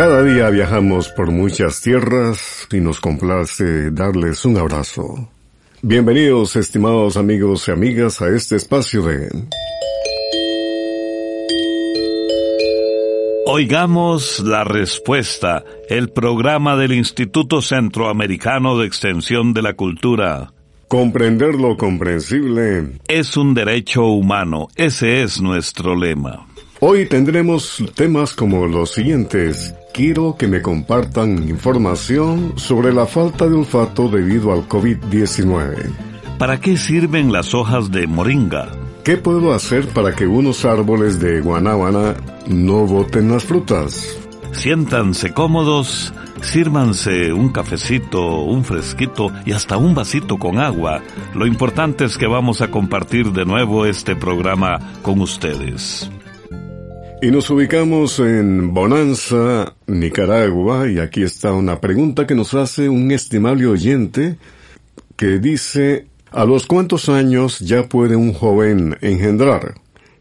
Cada día viajamos por muchas tierras y nos complace darles un abrazo. Bienvenidos, estimados amigos y amigas, a este espacio de... Oigamos la respuesta, el programa del Instituto Centroamericano de Extensión de la Cultura. Comprender lo comprensible Es un derecho humano, ese es nuestro lema. Hoy tendremos temas como los siguientes. Quiero que me compartan información sobre la falta de olfato debido al COVID-19. ¿Para qué sirven las hojas de moringa? ¿Qué puedo hacer para que unos árboles de guanábana no boten las frutas? Siéntanse cómodos, sírvanse un cafecito, un fresquito y hasta un vasito con agua. Lo importante es que vamos a compartir de nuevo este programa con ustedes. Y nos ubicamos en Bonanza, Nicaragua, y aquí está una pregunta que nos hace un estimable oyente que dice, ¿a los cuántos años ya puede un joven engendrar?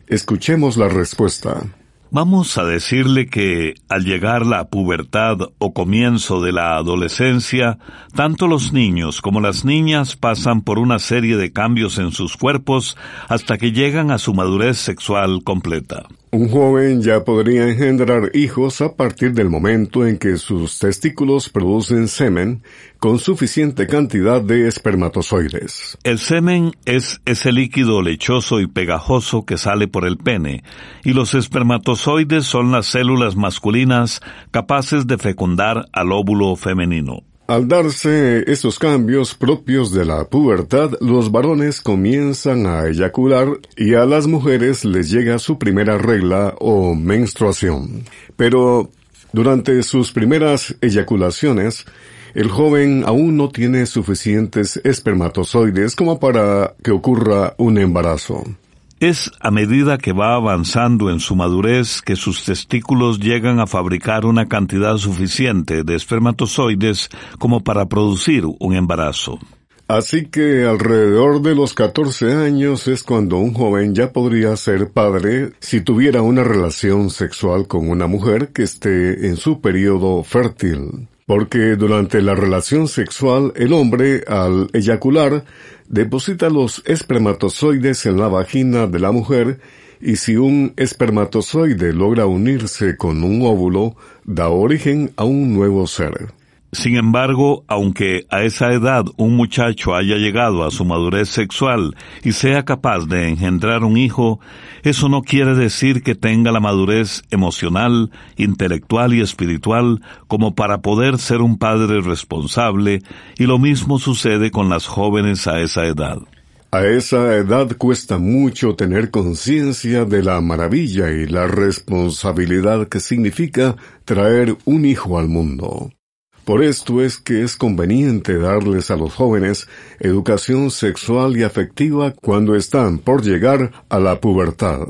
Escuchemos la respuesta. Vamos a decirle que al llegar la pubertad o comienzo de la adolescencia, tanto los niños como las niñas pasan por una serie de cambios en sus cuerpos hasta que llegan a su madurez sexual completa. Un joven ya podría engendrar hijos a partir del momento en que sus testículos producen semen con suficiente cantidad de espermatozoides. El semen es ese líquido lechoso y pegajoso que sale por el pene, y los espermatozoides son las células masculinas capaces de fecundar al óvulo femenino. Al darse estos cambios propios de la pubertad, los varones comienzan a eyacular y a las mujeres les llega su primera regla o menstruación. Pero durante sus primeras eyaculaciones, el joven aún no tiene suficientes espermatozoides como para que ocurra un embarazo. Es a medida que va avanzando en su madurez que sus testículos llegan a fabricar una cantidad suficiente de espermatozoides como para producir un embarazo. Así que alrededor de los 14 años es cuando un joven ya podría ser padre si tuviera una relación sexual con una mujer que esté en su periodo fértil. Porque durante la relación sexual el hombre, al eyacular, deposita los espermatozoides en la vagina de la mujer y si un espermatozoide logra unirse con un óvulo, da origen a un nuevo ser. Sin embargo, aunque a esa edad un muchacho haya llegado a su madurez sexual y sea capaz de engendrar un hijo, eso no quiere decir que tenga la madurez emocional, intelectual y espiritual como para poder ser un padre responsable, y lo mismo sucede con las jóvenes a esa edad. A esa edad cuesta mucho tener conciencia de la maravilla y la responsabilidad que significa traer un hijo al mundo. Por esto es que es conveniente darles a los jóvenes educación sexual y afectiva cuando están por llegar a la pubertad.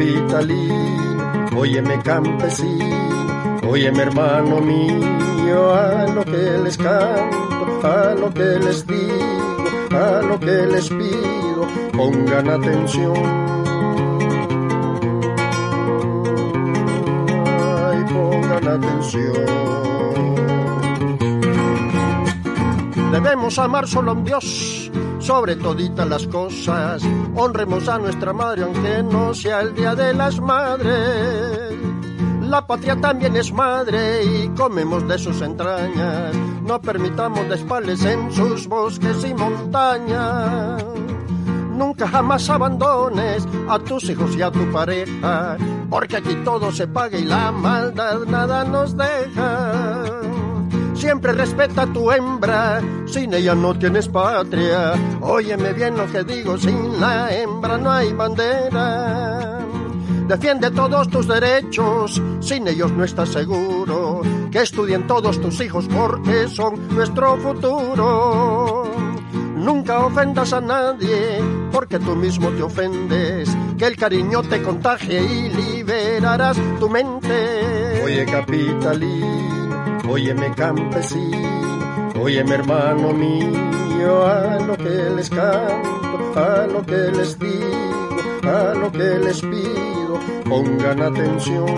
Capitalino, óyeme campesino, óyeme hermano mío, a lo que les canto, a lo que les digo, a lo que les pido, pongan atención. Ay, pongan atención. Debemos amar solo a un Dios sobre toditas las cosas. Honremos a nuestra madre aunque no sea el día de las madres. La patria también es madre y comemos de sus entrañas. No permitamos despales en sus bosques y montañas. Nunca jamás abandones a tus hijos y a tu pareja, porque aquí todo se paga y la maldad nada nos deja siempre respeta a tu hembra, sin ella no tienes patria. Óyeme bien lo que digo, sin la hembra no hay bandera. Defiende todos tus derechos, sin ellos no estás seguro. Que estudien todos tus hijos porque son nuestro futuro. Nunca ofendas a nadie porque tú mismo te ofendes. Que el cariño te contagie y liberarás tu mente. Oye, capitalista Óyeme campesino, óyeme hermano mío, a lo que les canto, a lo que les digo, a lo que les pido, pongan atención.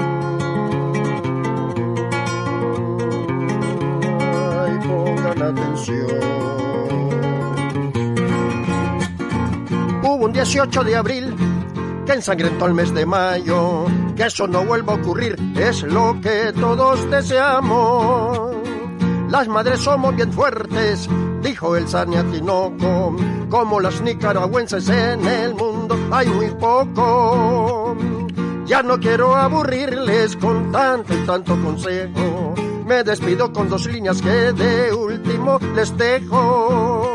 Ay, pongan atención. Hubo un 18 de abril que ensangrentó el mes de mayo que eso no vuelva a ocurrir es lo que todos deseamos. Las madres somos bien fuertes, dijo el Saniatinoco, como las nicaragüenses en el mundo hay muy poco. Ya no quiero aburrirles con tanto y tanto consejo, me despido con dos líneas que de último les dejo.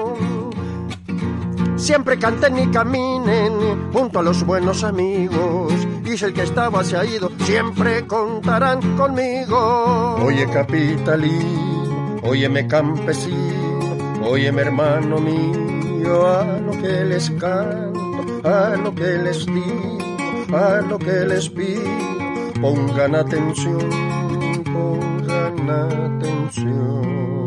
Siempre canten y caminen junto a los buenos amigos. Y si el que estaba se ha ido, siempre contarán conmigo. Oye capitalín, óyeme campesino, óyeme hermano mío, a lo que les canto, a lo que les digo, a lo que les pido, pongan atención, pongan atención.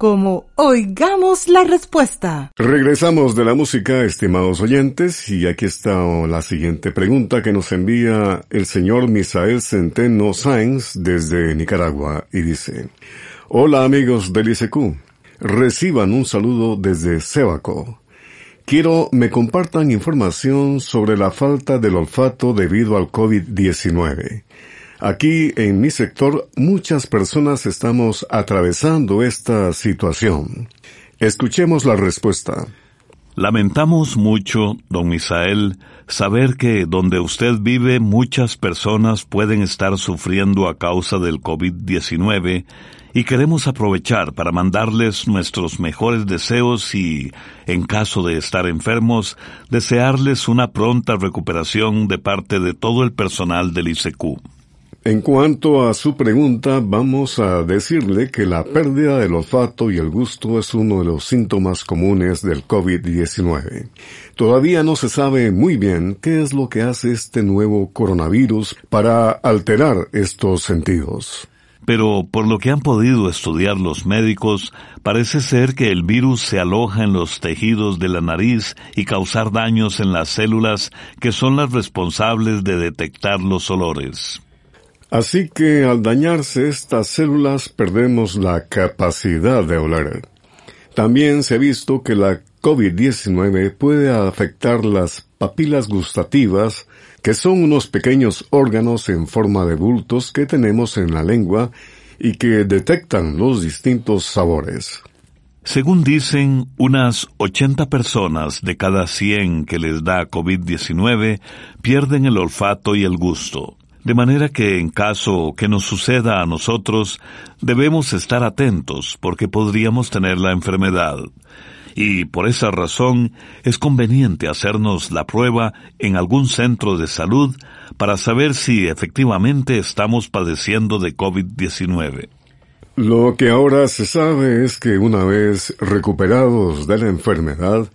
como Oigamos la Respuesta. Regresamos de la música, estimados oyentes, y aquí está la siguiente pregunta que nos envía el señor Misael Centeno Sáenz desde Nicaragua y dice, Hola amigos del ICQ, reciban un saludo desde Sebaco. Quiero me compartan información sobre la falta del olfato debido al COVID-19. Aquí en mi sector muchas personas estamos atravesando esta situación. Escuchemos la respuesta. Lamentamos mucho, don Misael, saber que donde usted vive muchas personas pueden estar sufriendo a causa del COVID-19 y queremos aprovechar para mandarles nuestros mejores deseos y, en caso de estar enfermos, desearles una pronta recuperación de parte de todo el personal del ICQ. En cuanto a su pregunta, vamos a decirle que la pérdida del olfato y el gusto es uno de los síntomas comunes del COVID-19. Todavía no se sabe muy bien qué es lo que hace este nuevo coronavirus para alterar estos sentidos. Pero por lo que han podido estudiar los médicos, parece ser que el virus se aloja en los tejidos de la nariz y causar daños en las células que son las responsables de detectar los olores. Así que al dañarse estas células perdemos la capacidad de oler. También se ha visto que la COVID-19 puede afectar las papilas gustativas, que son unos pequeños órganos en forma de bultos que tenemos en la lengua y que detectan los distintos sabores. Según dicen, unas 80 personas de cada 100 que les da COVID-19 pierden el olfato y el gusto. De manera que en caso que nos suceda a nosotros, debemos estar atentos porque podríamos tener la enfermedad. Y por esa razón es conveniente hacernos la prueba en algún centro de salud para saber si efectivamente estamos padeciendo de COVID-19. Lo que ahora se sabe es que una vez recuperados de la enfermedad,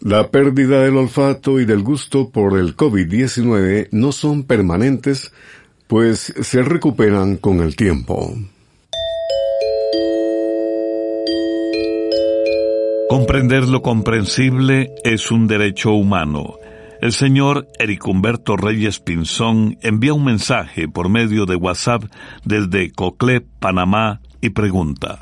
la pérdida del olfato y del gusto por el COVID-19 no son permanentes, pues se recuperan con el tiempo. Comprender lo comprensible es un derecho humano. El señor Eric Humberto Reyes Pinzón envía un mensaje por medio de WhatsApp desde Coclé, Panamá, y pregunta,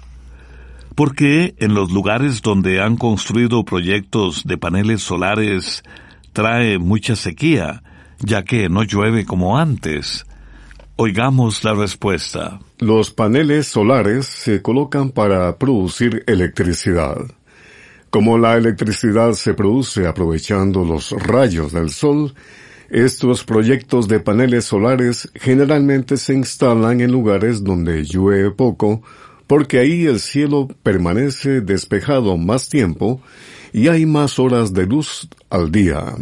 ¿por qué en los lugares donde han construido proyectos de paneles solares trae mucha sequía, ya que no llueve como antes? Oigamos la respuesta. Los paneles solares se colocan para producir electricidad. Como la electricidad se produce aprovechando los rayos del sol, estos proyectos de paneles solares generalmente se instalan en lugares donde llueve poco, porque ahí el cielo permanece despejado más tiempo y hay más horas de luz al día.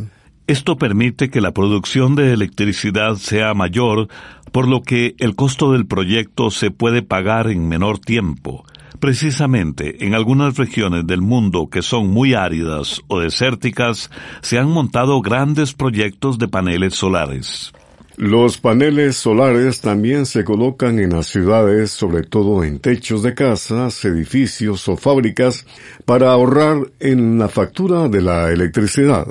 Esto permite que la producción de electricidad sea mayor, por lo que el costo del proyecto se puede pagar en menor tiempo. Precisamente en algunas regiones del mundo que son muy áridas o desérticas, se han montado grandes proyectos de paneles solares. Los paneles solares también se colocan en las ciudades, sobre todo en techos de casas, edificios o fábricas, para ahorrar en la factura de la electricidad.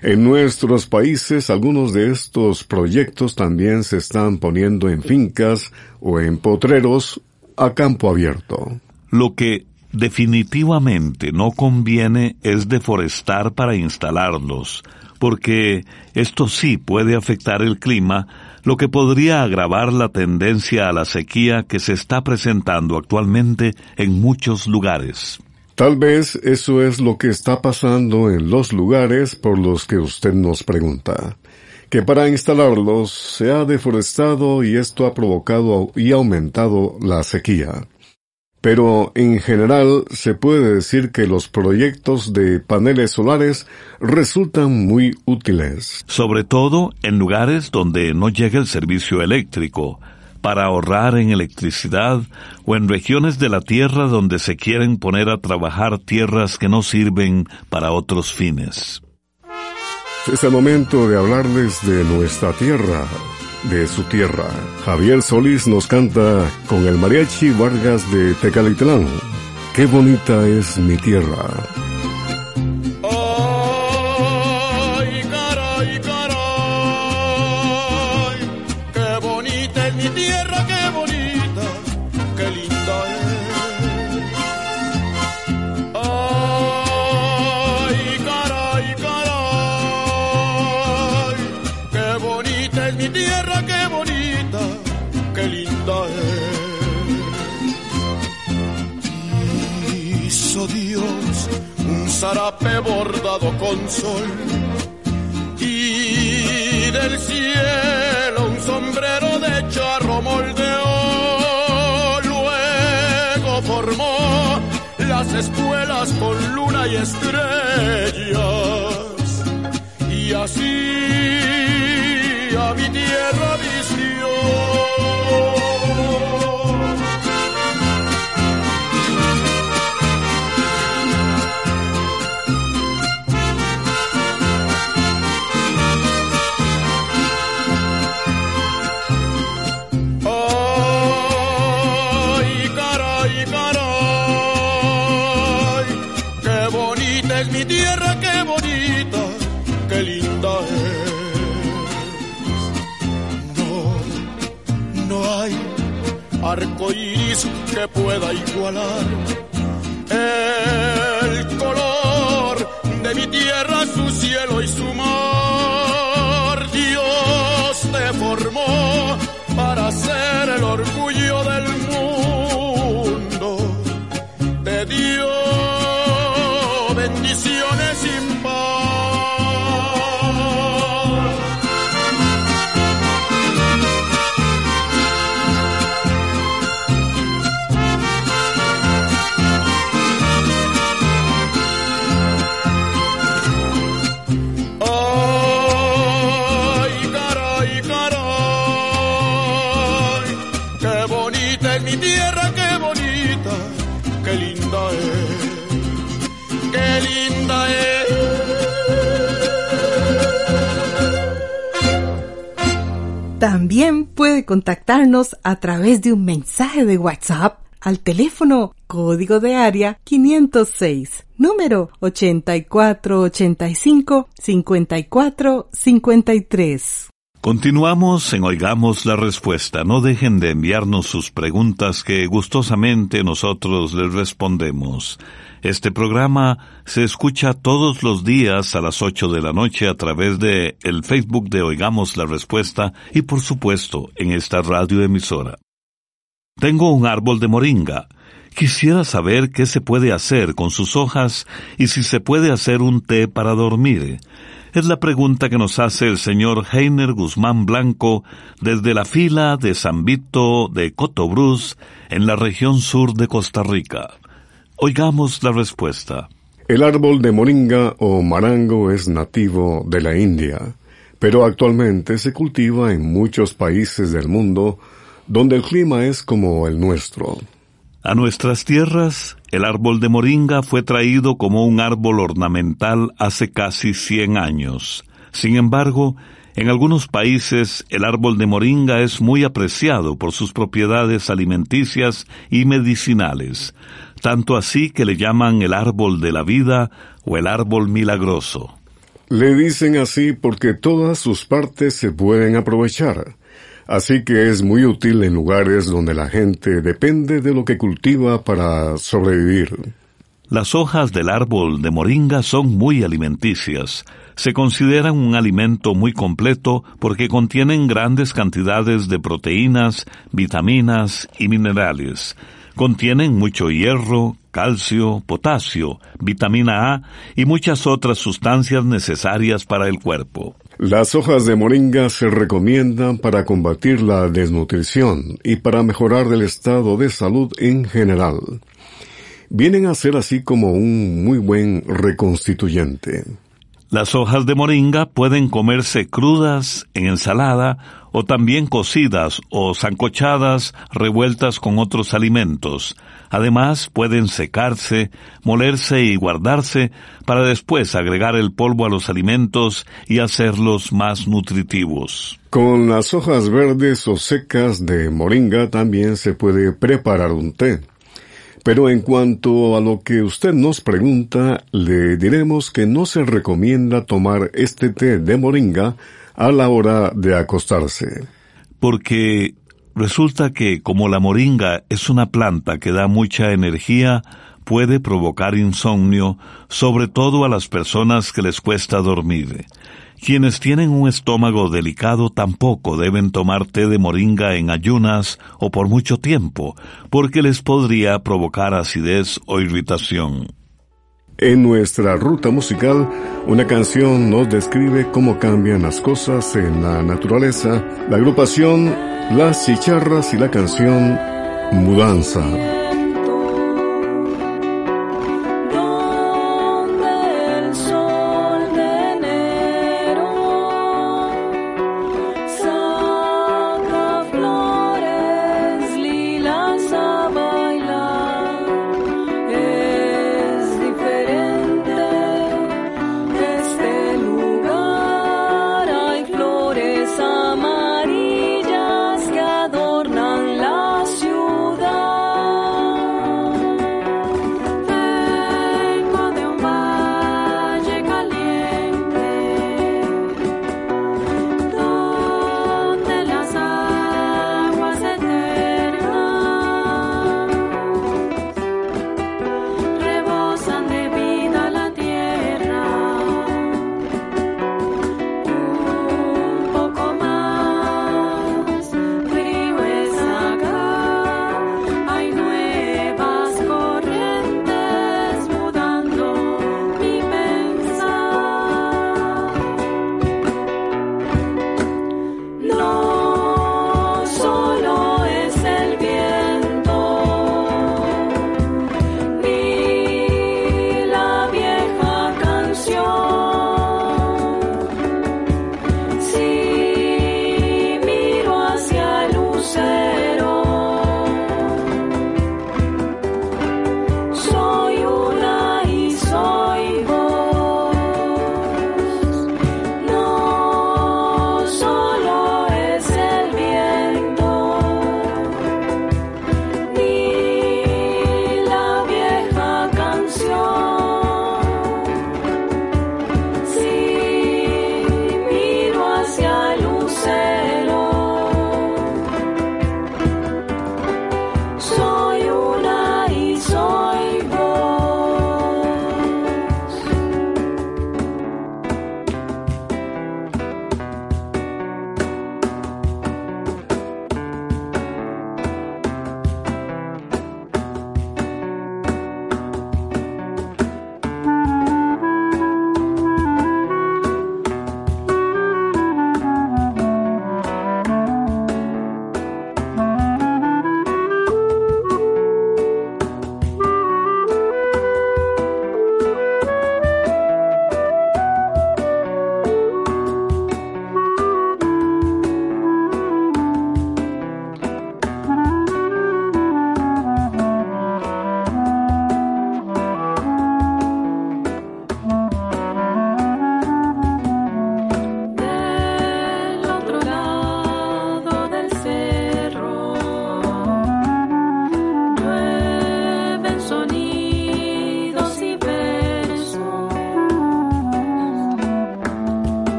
En nuestros países algunos de estos proyectos también se están poniendo en fincas o en potreros a campo abierto. Lo que definitivamente no conviene es deforestar para instalarlos, porque esto sí puede afectar el clima, lo que podría agravar la tendencia a la sequía que se está presentando actualmente en muchos lugares. Tal vez eso es lo que está pasando en los lugares por los que usted nos pregunta que para instalarlos se ha deforestado y esto ha provocado y aumentado la sequía. Pero en general se puede decir que los proyectos de paneles solares resultan muy útiles. Sobre todo en lugares donde no llega el servicio eléctrico, para ahorrar en electricidad o en regiones de la tierra donde se quieren poner a trabajar tierras que no sirven para otros fines. Es el momento de hablarles de nuestra tierra, de su tierra. Javier Solís nos canta con el mariachi Vargas de Tecalitlán. Qué bonita es mi tierra. Zarape bordado con sol y del cielo un sombrero de charro moldeó. Luego formó las espuelas con luna y estrellas arco que pueda igualar También puede contactarnos a través de un mensaje de WhatsApp al teléfono código de área 506, número 8485-5453. Continuamos en Oigamos la Respuesta. No dejen de enviarnos sus preguntas que gustosamente nosotros les respondemos. Este programa se escucha todos los días a las 8 de la noche a través de el Facebook de Oigamos la Respuesta y por supuesto en esta radio emisora. Tengo un árbol de moringa. Quisiera saber qué se puede hacer con sus hojas y si se puede hacer un té para dormir. Es la pregunta que nos hace el señor Heiner Guzmán Blanco desde la fila de San Vito de Cotobruz en la región sur de Costa Rica. Oigamos la respuesta. El árbol de moringa o marango es nativo de la India, pero actualmente se cultiva en muchos países del mundo donde el clima es como el nuestro. A nuestras tierras, el árbol de moringa fue traído como un árbol ornamental hace casi 100 años. Sin embargo, en algunos países el árbol de moringa es muy apreciado por sus propiedades alimenticias y medicinales, tanto así que le llaman el árbol de la vida o el árbol milagroso. Le dicen así porque todas sus partes se pueden aprovechar Así que es muy útil en lugares donde la gente depende de lo que cultiva para sobrevivir. Las hojas del árbol de moringa son muy alimenticias. Se consideran un alimento muy completo porque contienen grandes cantidades de proteínas, vitaminas y minerales. Contienen mucho hierro, calcio, potasio, vitamina A y muchas otras sustancias necesarias para el cuerpo. Las hojas de moringa se recomiendan para combatir la desnutrición y para mejorar el estado de salud en general. Vienen a ser así como un muy buen reconstituyente. Las hojas de moringa pueden comerse crudas, en ensalada, o también cocidas o zancochadas, revueltas con otros alimentos. Además, pueden secarse, molerse y guardarse para después agregar el polvo a los alimentos y hacerlos más nutritivos. Con las hojas verdes o secas de moringa también se puede preparar un té. Pero en cuanto a lo que usted nos pregunta, le diremos que no se recomienda tomar este té de moringa a la hora de acostarse. Porque Resulta que como la moringa es una planta que da mucha energía, puede provocar insomnio, sobre todo a las personas que les cuesta dormir. Quienes tienen un estómago delicado tampoco deben tomar té de moringa en ayunas o por mucho tiempo, porque les podría provocar acidez o irritación. En nuestra ruta musical, una canción nos describe cómo cambian las cosas en la naturaleza. La agrupación las chicharras y la canción Mudanza.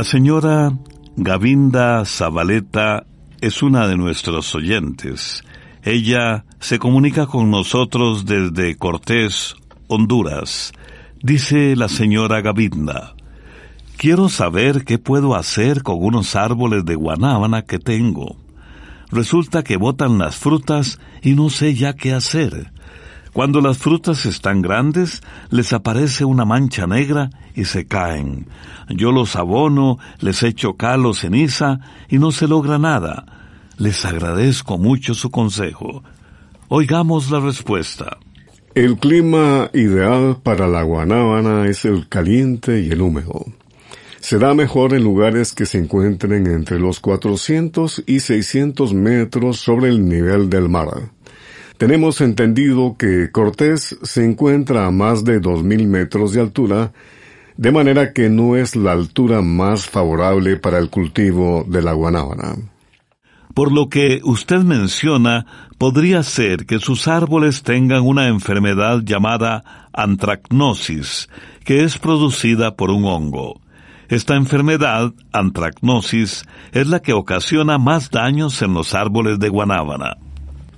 La señora Gavinda Zabaleta es una de nuestros oyentes. Ella se comunica con nosotros desde Cortés, Honduras. Dice la señora Gavinda, quiero saber qué puedo hacer con unos árboles de guanábana que tengo. Resulta que botan las frutas y no sé ya qué hacer. Cuando las frutas están grandes, les aparece una mancha negra y se caen. Yo los abono, les echo cal o ceniza y no se logra nada. Les agradezco mucho su consejo. Oigamos la respuesta. El clima ideal para la guanábana es el caliente y el húmedo. Se da mejor en lugares que se encuentren entre los 400 y 600 metros sobre el nivel del mar. Tenemos entendido que Cortés se encuentra a más de 2.000 metros de altura, de manera que no es la altura más favorable para el cultivo de la guanábana. Por lo que usted menciona, podría ser que sus árboles tengan una enfermedad llamada antracnosis, que es producida por un hongo. Esta enfermedad, antracnosis, es la que ocasiona más daños en los árboles de guanábana.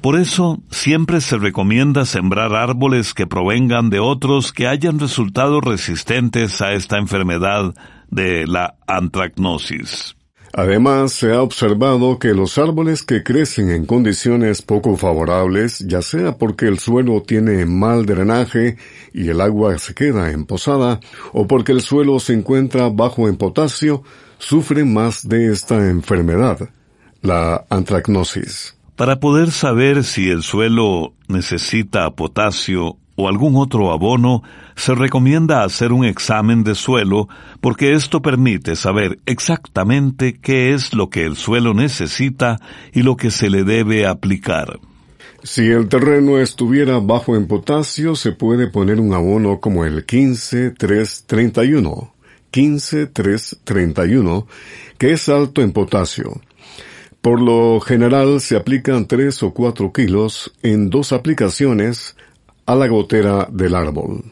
Por eso siempre se recomienda sembrar árboles que provengan de otros que hayan resultado resistentes a esta enfermedad de la antracnosis. Además, se ha observado que los árboles que crecen en condiciones poco favorables, ya sea porque el suelo tiene mal drenaje y el agua se queda emposada, o porque el suelo se encuentra bajo en potasio, sufren más de esta enfermedad, la antracnosis. Para poder saber si el suelo necesita potasio o algún otro abono, se recomienda hacer un examen de suelo porque esto permite saber exactamente qué es lo que el suelo necesita y lo que se le debe aplicar. Si el terreno estuviera bajo en potasio, se puede poner un abono como el 15-3-31, 15-3-31, que es alto en potasio. Por lo general se aplican tres o cuatro kilos en dos aplicaciones a la gotera del árbol.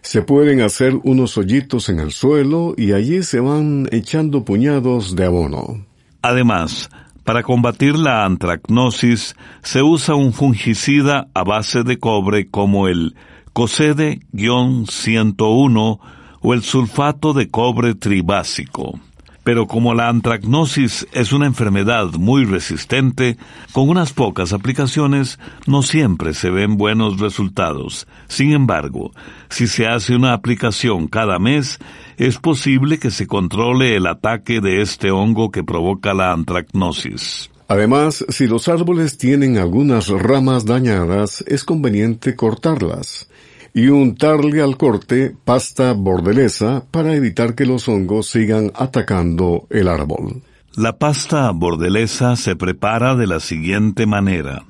Se pueden hacer unos hoyitos en el suelo y allí se van echando puñados de abono. Además, para combatir la antracnosis se usa un fungicida a base de cobre como el COSEDE-101 o el sulfato de cobre tribásico. Pero como la antracnosis es una enfermedad muy resistente, con unas pocas aplicaciones no siempre se ven buenos resultados. Sin embargo, si se hace una aplicación cada mes, es posible que se controle el ataque de este hongo que provoca la antracnosis. Además, si los árboles tienen algunas ramas dañadas, es conveniente cortarlas y untarle al corte pasta bordelesa para evitar que los hongos sigan atacando el árbol. La pasta bordelesa se prepara de la siguiente manera.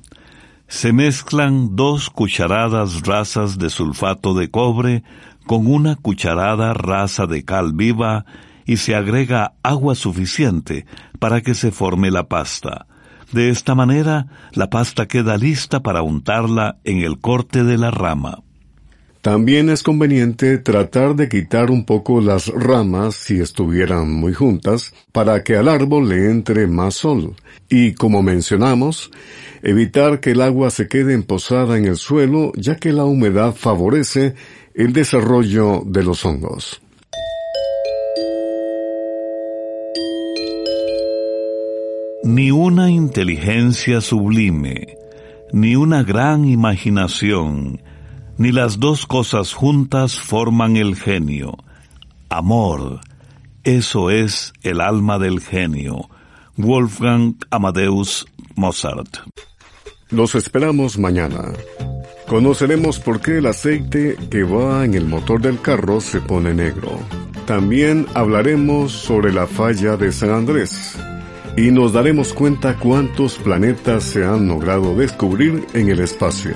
Se mezclan dos cucharadas rasas de sulfato de cobre con una cucharada rasa de cal viva y se agrega agua suficiente para que se forme la pasta. De esta manera, la pasta queda lista para untarla en el corte de la rama. También es conveniente tratar de quitar un poco las ramas si estuvieran muy juntas para que al árbol le entre más sol y, como mencionamos, evitar que el agua se quede emposada en el suelo ya que la humedad favorece el desarrollo de los hongos. Ni una inteligencia sublime, ni una gran imaginación, ni las dos cosas juntas forman el genio. Amor, eso es el alma del genio. Wolfgang Amadeus Mozart. Los esperamos mañana. Conoceremos por qué el aceite que va en el motor del carro se pone negro. También hablaremos sobre la falla de San Andrés y nos daremos cuenta cuántos planetas se han logrado descubrir en el espacio.